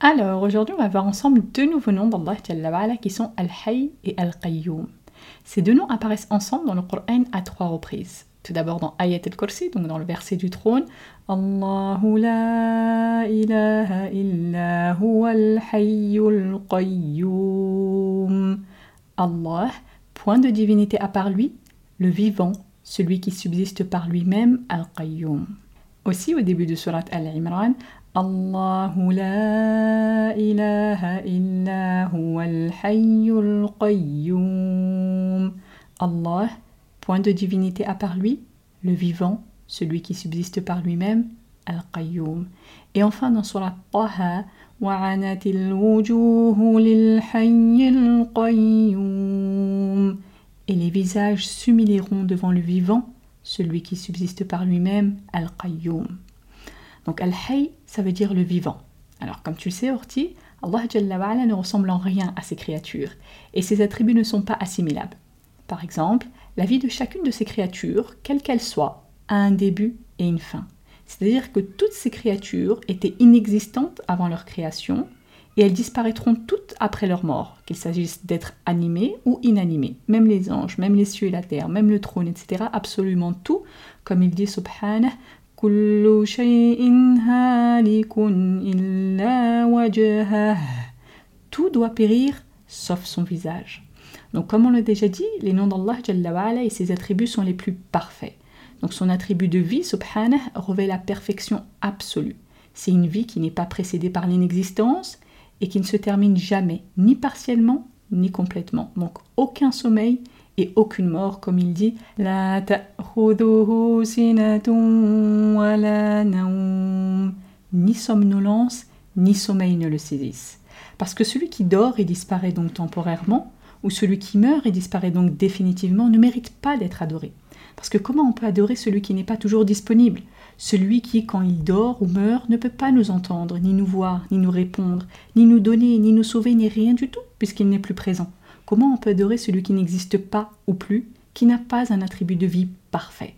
Alors, aujourd'hui, on va voir ensemble deux nouveaux noms d'Allah qui sont Al-Hayy et Al-Qayyum. Ces deux noms apparaissent ensemble dans le Coran à trois reprises. Tout d'abord dans Ayat al-Kursi, donc dans le verset du trône. Allah, point de divinité à part lui, le vivant, celui qui subsiste par lui-même, Al-Qayyum. Aussi au début de Surat Al-Imran, Allahu la ilaha illa huwa al-hayyul qayyum. Allah, point de divinité à part lui, le vivant, celui qui subsiste par lui-même, Al-Qayyum. Et enfin dans Surat Taha, وعنت الوجوه للحي القيوم et les visages s'humilieront devant le vivant, celui qui subsiste par lui-même, Al-Qayyum. Donc Al-Hayy, ça veut dire le vivant. Alors comme tu le sais, Orti, Allah ne ressemble en rien à ces créatures, et ses attributs ne sont pas assimilables. Par exemple, la vie de chacune de ces créatures, quelle qu'elle soit, a un début et une fin. C'est-à-dire que toutes ces créatures étaient inexistantes avant leur création, et elles disparaîtront toutes après leur mort, qu'il s'agisse d'être animées ou inanimées, même les anges, même les cieux et la terre, même le trône, etc. Absolument tout, comme il dit subhanah, tout doit périr sauf son visage. Donc comme on l'a déjà dit, les noms d'Allah et ses attributs sont les plus parfaits. Donc son attribut de vie, subhanah, revêt la perfection absolue. C'est une vie qui n'est pas précédée par l'inexistence et qui ne se termine jamais, ni partiellement, ni complètement. Donc aucun sommeil et aucune mort, comme il dit, ni somnolence, ni sommeil ne le saisissent. Parce que celui qui dort et disparaît donc temporairement, ou celui qui meurt et disparaît donc définitivement, ne mérite pas d'être adoré. Parce que comment on peut adorer celui qui n'est pas toujours disponible? Celui qui, quand il dort ou meurt, ne peut pas nous entendre, ni nous voir, ni nous répondre, ni nous donner, ni nous sauver, ni rien du tout, puisqu'il n'est plus présent. Comment on peut adorer celui qui n'existe pas ou plus, qui n'a pas un attribut de vie parfait?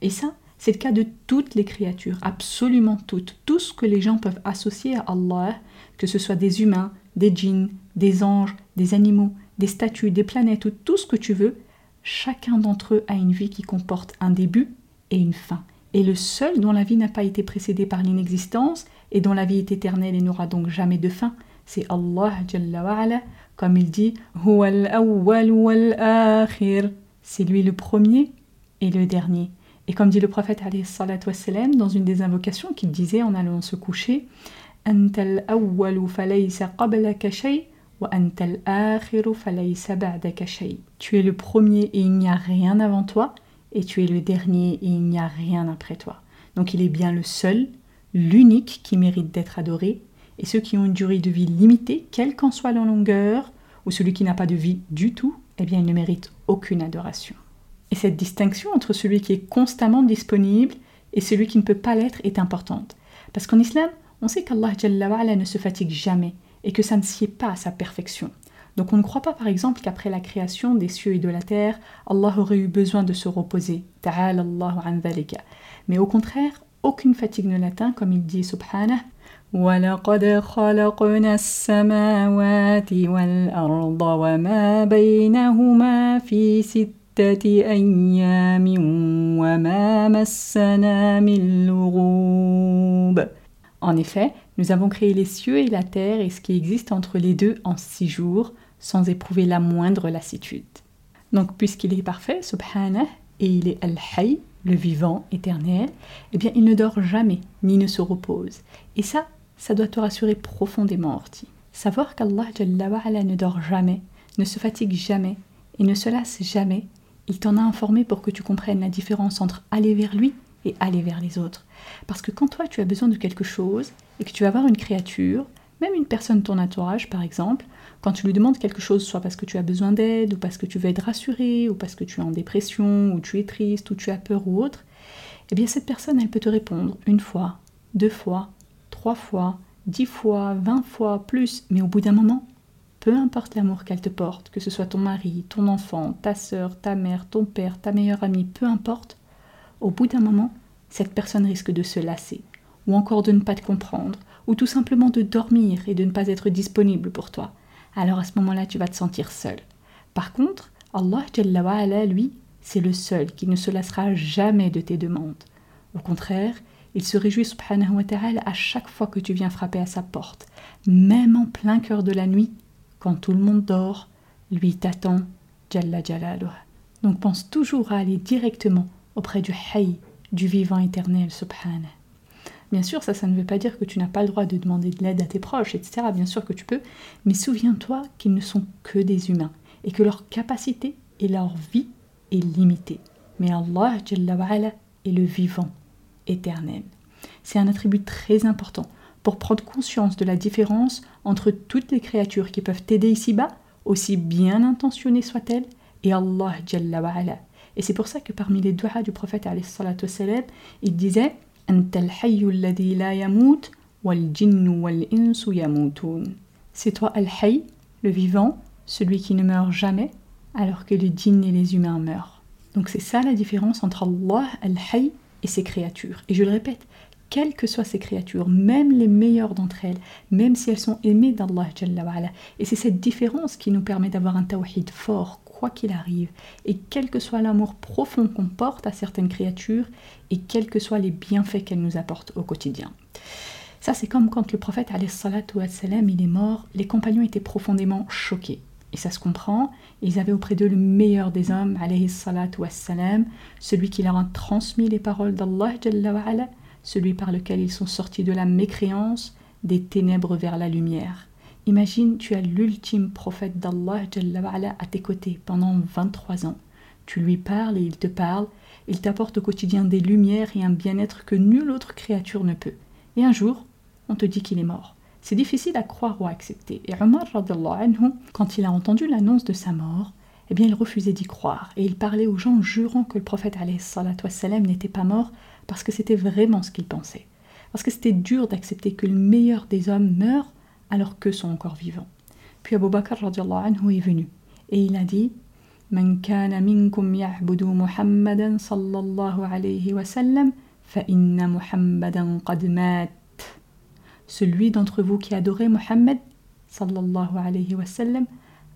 Et ça, c'est le cas de toutes les créatures, absolument toutes. Tout ce que les gens peuvent associer à Allah, que ce soit des humains, des djinns, des anges, des animaux, des statues, des planètes ou tout ce que tu veux, chacun d'entre eux a une vie qui comporte un début et une fin est le seul dont la vie n'a pas été précédée par l'inexistence et dont la vie est éternelle et n'aura donc jamais de fin. C'est Allah Jalla comme il dit C'est lui le premier et le dernier. Et comme dit le prophète wassalam, dans une des invocations qu'il disait en allant se coucher, Tu es le premier et il n'y a rien avant toi et tu es le dernier et il n'y a rien après toi. Donc il est bien le seul, l'unique qui mérite d'être adoré, et ceux qui ont une durée de vie limitée, quelle qu'en soit leur longueur, ou celui qui n'a pas de vie du tout, eh bien il ne mérite aucune adoration. Et cette distinction entre celui qui est constamment disponible et celui qui ne peut pas l'être est importante. Parce qu'en islam, on sait qu'Allah ne se fatigue jamais et que ça ne sied pas à sa perfection. Donc on ne croit pas par exemple qu'après la création des cieux et de la terre, Allah aurait eu besoin de se reposer. Mais au contraire, aucune fatigue ne l'atteint, comme il dit subhanah. ولقد خلقنا السماوات والأرض وما بينهما في ستة أيام وما مسنا من لغوب En effet, nous avons créé les cieux et la terre et ce qui existe entre les deux en six jours, sans éprouver la moindre lassitude. Donc, puisqu'il est parfait, subhanah, et il est al-hayy, le vivant, éternel, eh bien, il ne dort jamais, ni ne se repose. Et ça, ça doit te rassurer profondément, Orti. Savoir qu'Allah ne dort jamais, ne se fatigue jamais et ne se lasse jamais, il t'en a informé pour que tu comprennes la différence entre aller vers lui et aller vers les autres. Parce que quand toi tu as besoin de quelque chose et que tu vas voir une créature, même une personne de ton entourage par exemple, quand tu lui demandes quelque chose, soit parce que tu as besoin d'aide, ou parce que tu veux être rassuré, ou parce que tu es en dépression, ou tu es triste, ou tu as peur ou autre, eh bien cette personne, elle peut te répondre une fois, deux fois, trois fois, dix fois, vingt fois, plus, mais au bout d'un moment, peu importe l'amour qu'elle te porte, que ce soit ton mari, ton enfant, ta sœur, ta mère, ton père, ta meilleure amie, peu importe, au bout d'un moment, cette personne risque de se lasser, ou encore de ne pas te comprendre, ou tout simplement de dormir et de ne pas être disponible pour toi. Alors à ce moment-là, tu vas te sentir seul. Par contre, Allah, lui, c'est le seul qui ne se lassera jamais de tes demandes. Au contraire, il se réjouit subhanahu wa ta'ala à chaque fois que tu viens frapper à sa porte, même en plein cœur de la nuit, quand tout le monde dort, lui t'attend, Jalla Donc pense toujours à aller directement auprès du Hayy, du vivant éternel, subhanah. Bien sûr, ça, ça ne veut pas dire que tu n'as pas le droit de demander de l'aide à tes proches, etc. Bien sûr que tu peux, mais souviens-toi qu'ils ne sont que des humains et que leur capacité et leur vie est limitée. Mais Allah est le vivant, éternel. C'est un attribut très important pour prendre conscience de la différence entre toutes les créatures qui peuvent t'aider ici-bas, aussi bien intentionnées soient-elles, et Allah et c'est pour ça que parmi les doigts du prophète il disait C'est toi le vivant, celui qui ne meurt jamais, alors que les djinns et les humains meurent. Donc c'est ça la différence entre Allah al-hayy et ses créatures. Et je le répète, quelles que soient ces créatures, même les meilleures d'entre elles, même si elles sont aimées d'Allah Et c'est cette différence qui nous permet d'avoir un tawhid fort, quoi qu'il arrive, et quel que soit l'amour profond qu'on porte à certaines créatures, et quels que soient les bienfaits qu'elles nous apportent au quotidien. Ça, c'est comme quand le prophète wassalam, il est mort, les compagnons étaient profondément choqués. Et ça se comprend, ils avaient auprès d'eux le meilleur des hommes, wassalam, celui qui leur a transmis les paroles d'Allah, celui par lequel ils sont sortis de la mécréance, des ténèbres vers la lumière. Imagine, tu as l'ultime prophète d'Allah à tes côtés pendant 23 ans. Tu lui parles et il te parle. Il t'apporte au quotidien des lumières et un bien-être que nulle autre créature ne peut. Et un jour, on te dit qu'il est mort. C'est difficile à croire ou à accepter. Et Omar, quand il a entendu l'annonce de sa mort, eh bien, il refusait d'y croire. Et il parlait aux gens jurant que le prophète n'était pas mort parce que c'était vraiment ce qu'il pensait. Parce que c'était dur d'accepter que le meilleur des hommes meure alors qu'eux sont encore vivants. Puis Abu Bakr anhu est venu et il a dit من كان منكم يعبد محمدا صلى الله عليه وسلم فإن محمدا قد مات Celui d'entre vous qui adorait Mohammed sallallahu alayhi wa sallam,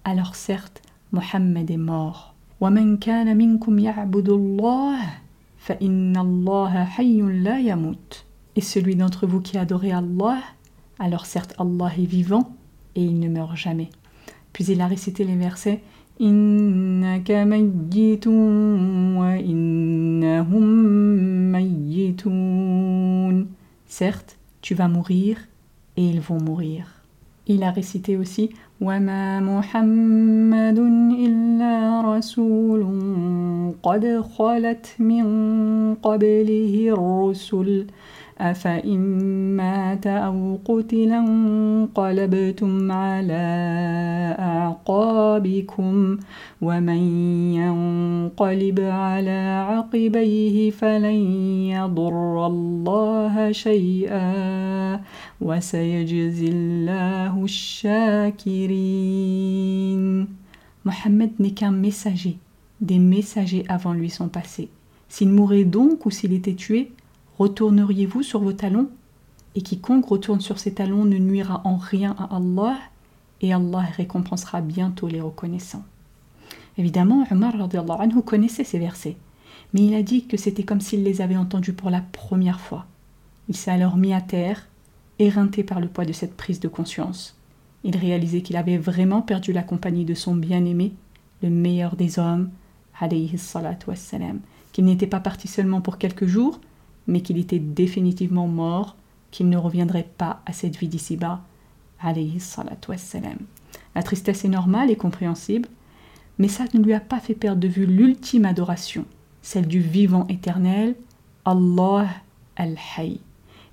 alors certes, Mohammed est mort. ومن كان منكم يعبد الله فإن الله حي لا يموت. Et celui d'entre vous qui adorait Allah, alors certes Allah est vivant et il ne meurt jamais. Puis il a récité les versets Certes, tu vas mourir et ils vont mourir. Il a récité aussi وما محمد إلا رسول قد خلت من قبله الرسل أفإن مات أو قتلا قلبتم على أعقابكم ومن ينقلب على عقبيه فلن يضر الله شيئا وسيجزي الله الشاكرين محمد نكا ميساجي دي ميساجي avant lui sont passés. S'il mourait donc ou s'il était tué, Retourneriez-vous sur vos talons? Et quiconque retourne sur ses talons ne nuira en rien à Allah, et Allah récompensera bientôt les reconnaissants. Évidemment, Omar anhu connaissait ces versets, mais il a dit que c'était comme s'il les avait entendus pour la première fois. Il s'est alors mis à terre, éreinté par le poids de cette prise de conscience. Il réalisait qu'il avait vraiment perdu la compagnie de son bien-aimé, le meilleur des hommes, qu'il n'était pas parti seulement pour quelques jours, mais qu'il était définitivement mort, qu'il ne reviendrait pas à cette vie d'ici-bas. La tristesse est normale et compréhensible, mais ça ne lui a pas fait perdre de vue l'ultime adoration, celle du vivant éternel, Allah al-Hayy.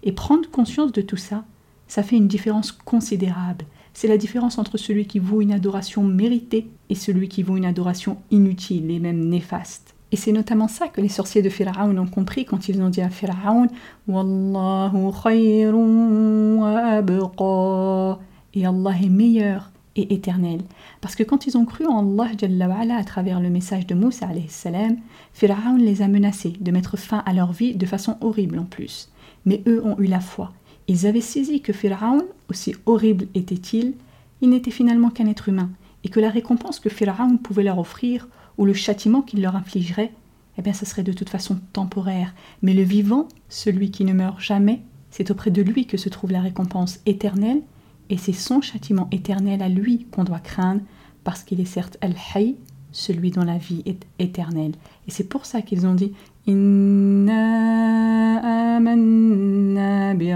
Et prendre conscience de tout ça, ça fait une différence considérable. C'est la différence entre celui qui vaut une adoration méritée et celui qui vaut une adoration inutile et même néfaste. Et c'est notamment ça que les sorciers de Pharaon ont compris quand ils ont dit à Pharaon Wallahu khayrun wa Et Allah est meilleur et éternel. Parce que quand ils ont cru en Allah à travers le message de Moussa salam, Pharaon les a menacés de mettre fin à leur vie de façon horrible en plus. Mais eux ont eu la foi. Ils avaient saisi que Pharaon, aussi horrible était-il, il n'était finalement qu'un être humain, et que la récompense que Pharaon pouvait leur offrir ou le châtiment qu'il leur infligerait, eh bien ce serait de toute façon temporaire. Mais le vivant, celui qui ne meurt jamais, c'est auprès de lui que se trouve la récompense éternelle, et c'est son châtiment éternel à lui qu'on doit craindre, parce qu'il est certes Al-Hayy, celui dont la vie est éternelle. Et c'est pour ça qu'ils ont dit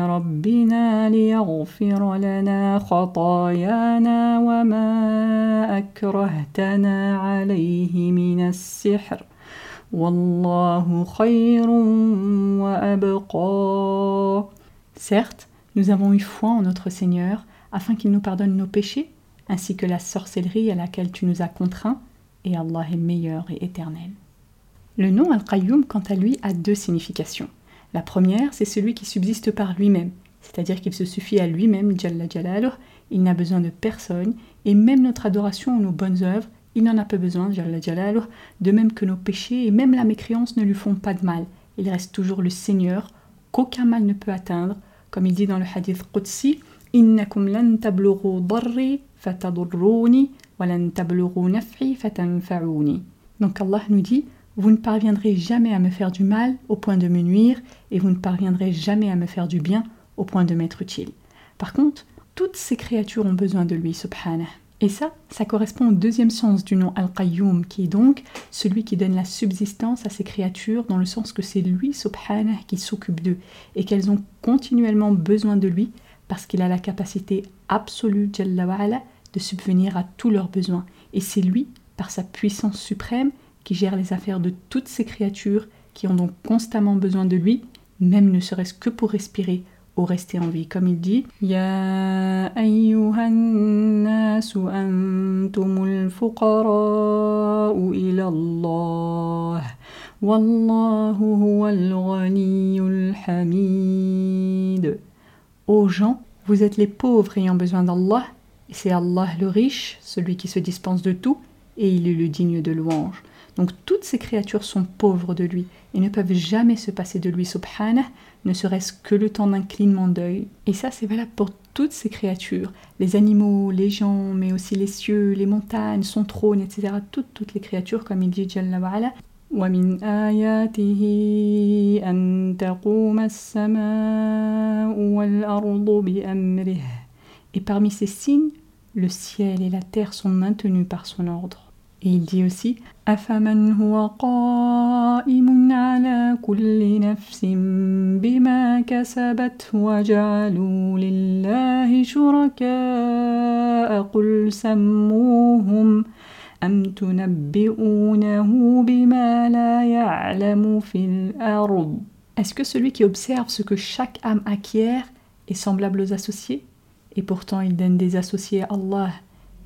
Rabbina liyaghfir lana khatayana wa ma akrahtana alayhi min as-sihr. Wallahu khayrun wa abqa. Certes, nous avons eu foi en notre Seigneur afin qu'il nous pardonne nos péchés, ainsi que la sorcellerie à laquelle tu nous as contraints, et Allah est meilleur et éternel. Le nom Al-Qayyum, quant à lui, a deux significations. La première, c'est celui qui subsiste par lui-même, c'est-à-dire qu'il se suffit à lui-même, Jalla Jalaluh, il n'a besoin de personne, et même notre adoration ou nos bonnes œuvres, il n'en a pas besoin, Jalla Jalaluh, de même que nos péchés et même la mécréance ne lui font pas de mal. Il reste toujours le Seigneur, qu'aucun mal ne peut atteindre, comme il dit dans le hadith Qudsi, Innakum lan darri fatadurruni wa lan naf'i fatanfa'uni. Donc Allah nous dit vous ne parviendrez jamais à me faire du mal au point de me nuire, et vous ne parviendrez jamais à me faire du bien au point de m'être utile. Par contre, toutes ces créatures ont besoin de lui, subhanah. Et ça, ça correspond au deuxième sens du nom Al-Qayyum, qui est donc celui qui donne la subsistance à ces créatures, dans le sens que c'est lui, subhanah, qui s'occupe d'eux, et qu'elles ont continuellement besoin de lui, parce qu'il a la capacité absolue, Jalla de subvenir à tous leurs besoins. Et c'est lui, par sa puissance suprême, qui gère les affaires de toutes ces créatures qui ont donc constamment besoin de lui, même ne serait-ce que pour respirer ou rester en vie. Comme il dit Ya ayyuhannasu antumul fuqara'u ila Allah Wallahu huwal ghaniyyul hamid Ô gens, vous êtes les pauvres ayant besoin d'Allah, et c'est Allah le riche, celui qui se dispense de tout, et il est le digne de louange. Donc toutes ces créatures sont pauvres de lui et ne peuvent jamais se passer de lui, subhanah, ne serait-ce que le temps d'un clignement d'œil. Et ça, c'est valable pour toutes ces créatures, les animaux, les gens, mais aussi les cieux, les montagnes, son trône, etc. Toutes, toutes les créatures, comme il dit Jalla wa'ala. Et parmi ces signes, le ciel et la terre sont maintenus par son ordre. Et il dit aussi أفمن هو قائم على كل نفس بما كسبت وجعلوا لله شركاء قل سموهم أم تنبئونه بما لا يعلم في الأرض Est-ce que celui qui observe ce que chaque âme acquiert est semblable aux associés Et pourtant il donne des associés à Allah.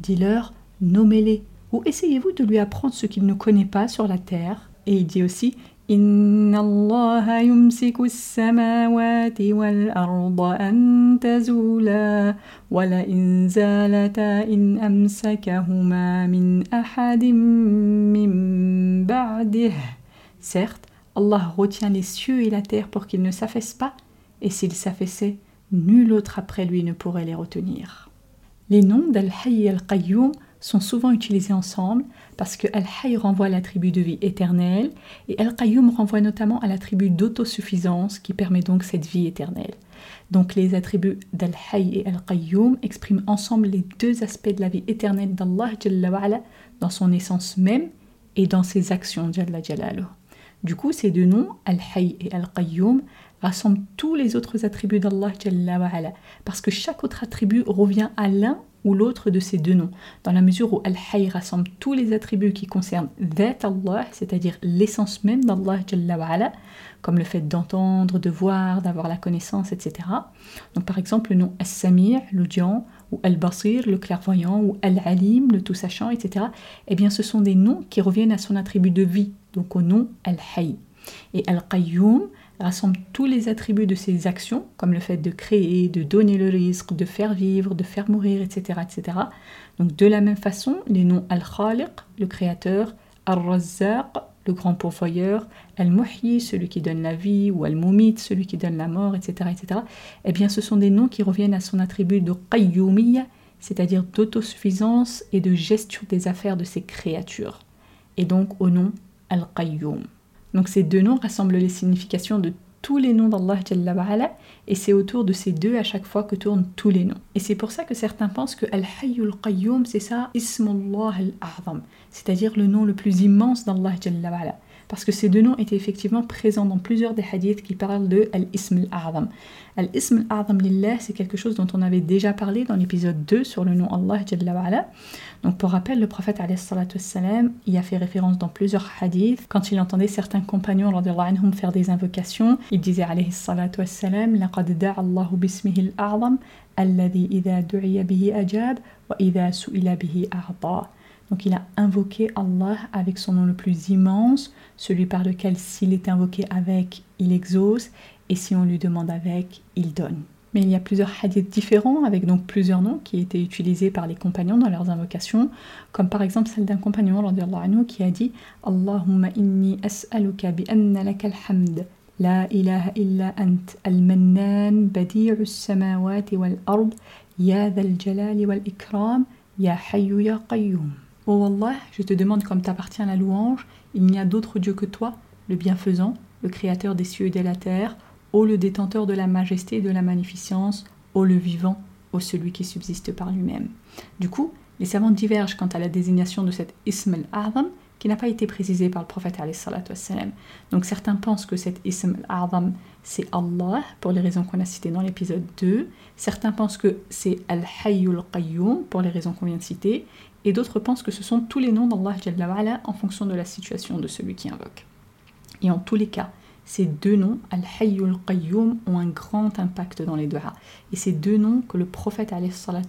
Dis-leur, nommez-les. Ou essayez-vous de lui apprendre ce qu'il ne connaît pas sur la terre Et il dit aussi إن الله يمسك السماوات والأرض أن تزولا ولئن زالتا إن أمسكهما من أحد من بعده Certes, Allah retient les cieux et la terre pour qu'ils ne s'affaissent pas, et s'ils s'affaissaient, nul autre après lui ne pourrait les retenir. Les noms d'Al-Hayy al-Qayyum sont souvent utilisés ensemble parce que Al-Hayy renvoie à l'attribut de vie éternelle et Al-Qayyum renvoie notamment à l'attribut d'autosuffisance qui permet donc cette vie éternelle. Donc les attributs d'Al-Hayy et Al-Qayyum expriment ensemble les deux aspects de la vie éternelle d'Allah dans son essence même et dans ses actions. Du coup, ces deux noms, Al-Hayy et Al-Qayyum, rassemblent tous les autres attributs d'Allah parce que chaque autre attribut revient à l'un ou l'autre de ces deux noms, dans la mesure où Al-Hayy rassemble tous les attributs qui concernent Dhat Allah, c'est-à-dire l'essence même d'Allah, comme le fait d'entendre, de voir, d'avoir la connaissance, etc. Donc par exemple le nom As-Sami', l'audient, ou Al-Basir, le clairvoyant, ou Al-Alim, le tout-sachant, etc. Eh bien ce sont des noms qui reviennent à son attribut de vie, donc au nom Al-Hayy. Et Al-Qayyum, rassemble tous les attributs de ses actions, comme le fait de créer, de donner le risque, de faire vivre, de faire mourir, etc. etc. Donc de la même façon, les noms Al-Khaliq, le créateur, Al-Razzaq, le grand pourvoyeur, Al-Muhyi, celui qui donne la vie, ou Al-Mumit, celui qui donne la mort, etc., etc. Eh bien, ce sont des noms qui reviennent à son attribut de Qayyumiyya, c'est-à-dire d'autosuffisance et de gestion des affaires de ses créatures. Et donc au nom Al-Qayyum. Donc ces deux noms rassemblent les significations de tous les noms d'Allah et c'est autour de ces deux à chaque fois que tournent tous les noms. Et c'est pour ça que certains pensent que Al-Hayyul Qayyum c'est ça Ismullah al-A'zam, c'est-à-dire le nom le plus immense d'Allah parce que ces deux noms étaient effectivement présents dans plusieurs des hadiths qui parlent de Al-Ism al-A'zam. Al-Ism al-A'zam lillah, c'est quelque chose dont on avait déjà parlé dans l'épisode 2 sur le nom Allah Jalla Donc pour rappel, le prophète salam y a fait référence dans plusieurs hadiths. Quand il entendait certains compagnons anhum, faire des invocations, il disait alayhi salatu wassalam, laqad da'a Allahu bismihi al-A'zam, alladhi idha du'iya bihi ajab, wa su'ila donc il a invoqué Allah avec son nom le plus immense, celui par lequel s'il est invoqué avec, il exauce, et si on lui demande avec, il donne. Mais il y a plusieurs hadiths différents avec donc plusieurs noms qui étaient utilisés par les compagnons dans leurs invocations, comme par exemple celle d'un compagnon anhu, qui a dit Allahumma inni as'aluka bi anna laka hamd illa ant al-mannan badi'u samawati wal ard ya dhal jalali wal ikram ya hayyu ya qayyum. Oh Allah, je te demande comme t'appartient la louange, il n'y a d'autre Dieu que toi, le bienfaisant, le créateur des cieux et de la terre, ô le détenteur de la majesté et de la magnificence, ô le vivant, ô celui qui subsiste par lui-même. Du coup, les savants divergent quant à la désignation de cet Ism al-A'zam qui n'a pas été précisé par le prophète Donc certains pensent que cet Ism al-A'zam c'est Allah pour les raisons qu'on a citées dans l'épisode 2. Certains pensent que c'est Al-Hayyul Qayyum pour les raisons qu'on vient de citer et d'autres pensent que ce sont tous les noms d'Allah en fonction de la situation de celui qui invoque. Et en tous les cas, ces deux noms, Al-Hayyul Qayyum, ont un grand impact dans les du'a. Et ces deux noms que le prophète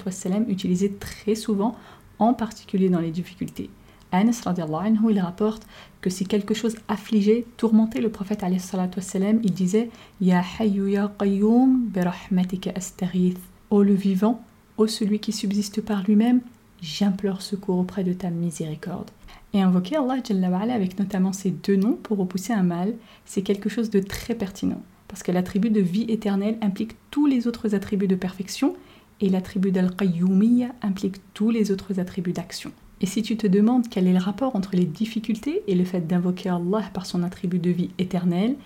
wassalam, utilisait très souvent, en particulier dans les difficultés. Anas anhu, il rapporte que si quelque chose affligeait, tourmentait le prophète wassalam, il disait Ya Hayyu Ya Qayyum, birahmatika astaghith. Ô le vivant, ô celui qui subsiste par lui-même, j'implore secours auprès de ta miséricorde. Et invoquer Allah avec notamment ces deux noms pour repousser un mal, c'est quelque chose de très pertinent. Parce que l'attribut de vie éternelle implique tous les autres attributs de perfection et l'attribut d'Al-Qayyumiyya implique tous les autres attributs d'action. Et si tu te demandes quel est le rapport entre les difficultés et le fait d'invoquer Allah par son attribut de vie éternelle,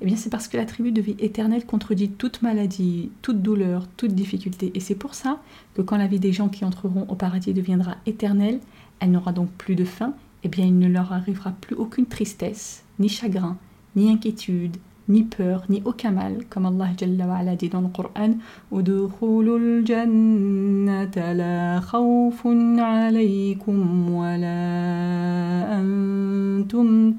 eh bien c'est parce que l'attribut de vie éternelle contredit toute maladie, toute douleur, toute difficulté. Et c'est pour ça que quand la vie des gens qui entreront au paradis deviendra éternelle, elle n'aura donc plus de fin, eh bien il ne leur arrivera plus aucune tristesse, ni chagrin, ni inquiétude, ni peur, ni aucun mal, comme Allah Jalla wa dit dans le Coran la alaykum wa la antum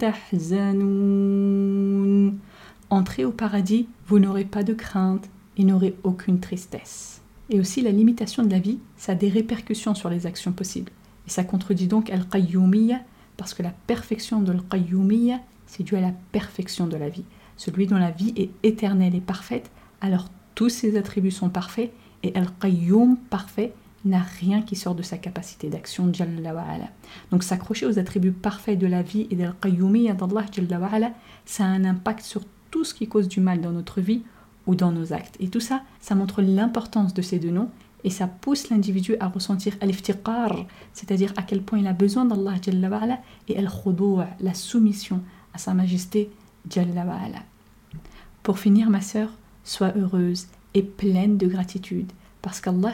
entrez au paradis, vous n'aurez pas de crainte et n'aurez aucune tristesse. Et aussi la limitation de la vie, ça a des répercussions sur les actions possibles. Et ça contredit donc Al-Qayyumiyya, parce que la perfection de Al-Qayyumiyya, c'est dû à la perfection de la vie. Celui dont la vie est éternelle et parfaite, alors tous ses attributs sont parfaits, et Al-Qayyum, parfait, n'a rien qui sort de sa capacité d'action, Donc s'accrocher aux attributs parfaits de la vie et d'Al-Qayyumiyya d'Allah, ça a un impact sur tout ce qui cause du mal dans notre vie ou dans nos actes. Et tout ça, ça montre l'importance de ces deux noms et ça pousse l'individu à ressentir al-iftiqar, c'est-à-dire à quel point il a besoin d'Allah et al la soumission à sa majesté Pour finir, ma sœur, sois heureuse et pleine de gratitude parce qu'Allah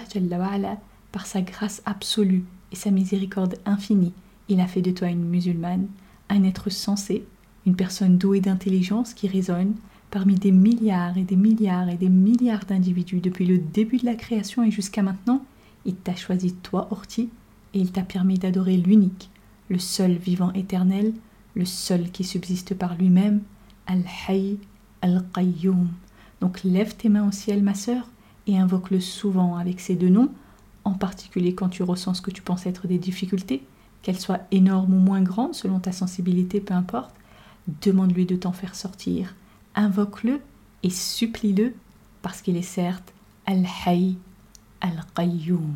par sa grâce absolue et sa miséricorde infinie, il a fait de toi une musulmane, un être sensé, une personne douée d'intelligence qui résonne, parmi des milliards et des milliards et des milliards d'individus depuis le début de la création et jusqu'à maintenant, il t'a choisi toi, Orti, et il t'a permis d'adorer l'unique, le seul vivant éternel, le seul qui subsiste par lui-même, Al-Hayy Al-Qayyum. Donc lève tes mains au ciel, ma sœur, et invoque-le souvent avec ces deux noms, en particulier quand tu ressens ce que tu penses être des difficultés, qu'elles soient énormes ou moins grandes selon ta sensibilité, peu importe. Demande-lui de t'en faire sortir invoque-le et supplie-le parce qu'il est certes Al-Hayy Al-Qayyum.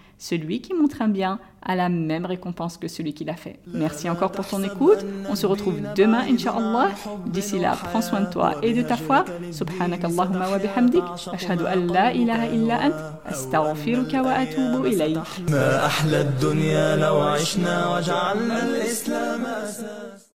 celui qui montre un bien a la même récompense que celui qui l'a fait. Merci encore pour ton écoute. On se retrouve demain, Inch'Allah. D'ici là, prends soin de toi et de ta foi. Subhanak Allahumma wa bihamdik. Ashhadu an la ilaha illa ant. Astaghfiruka wa atubu ilayk.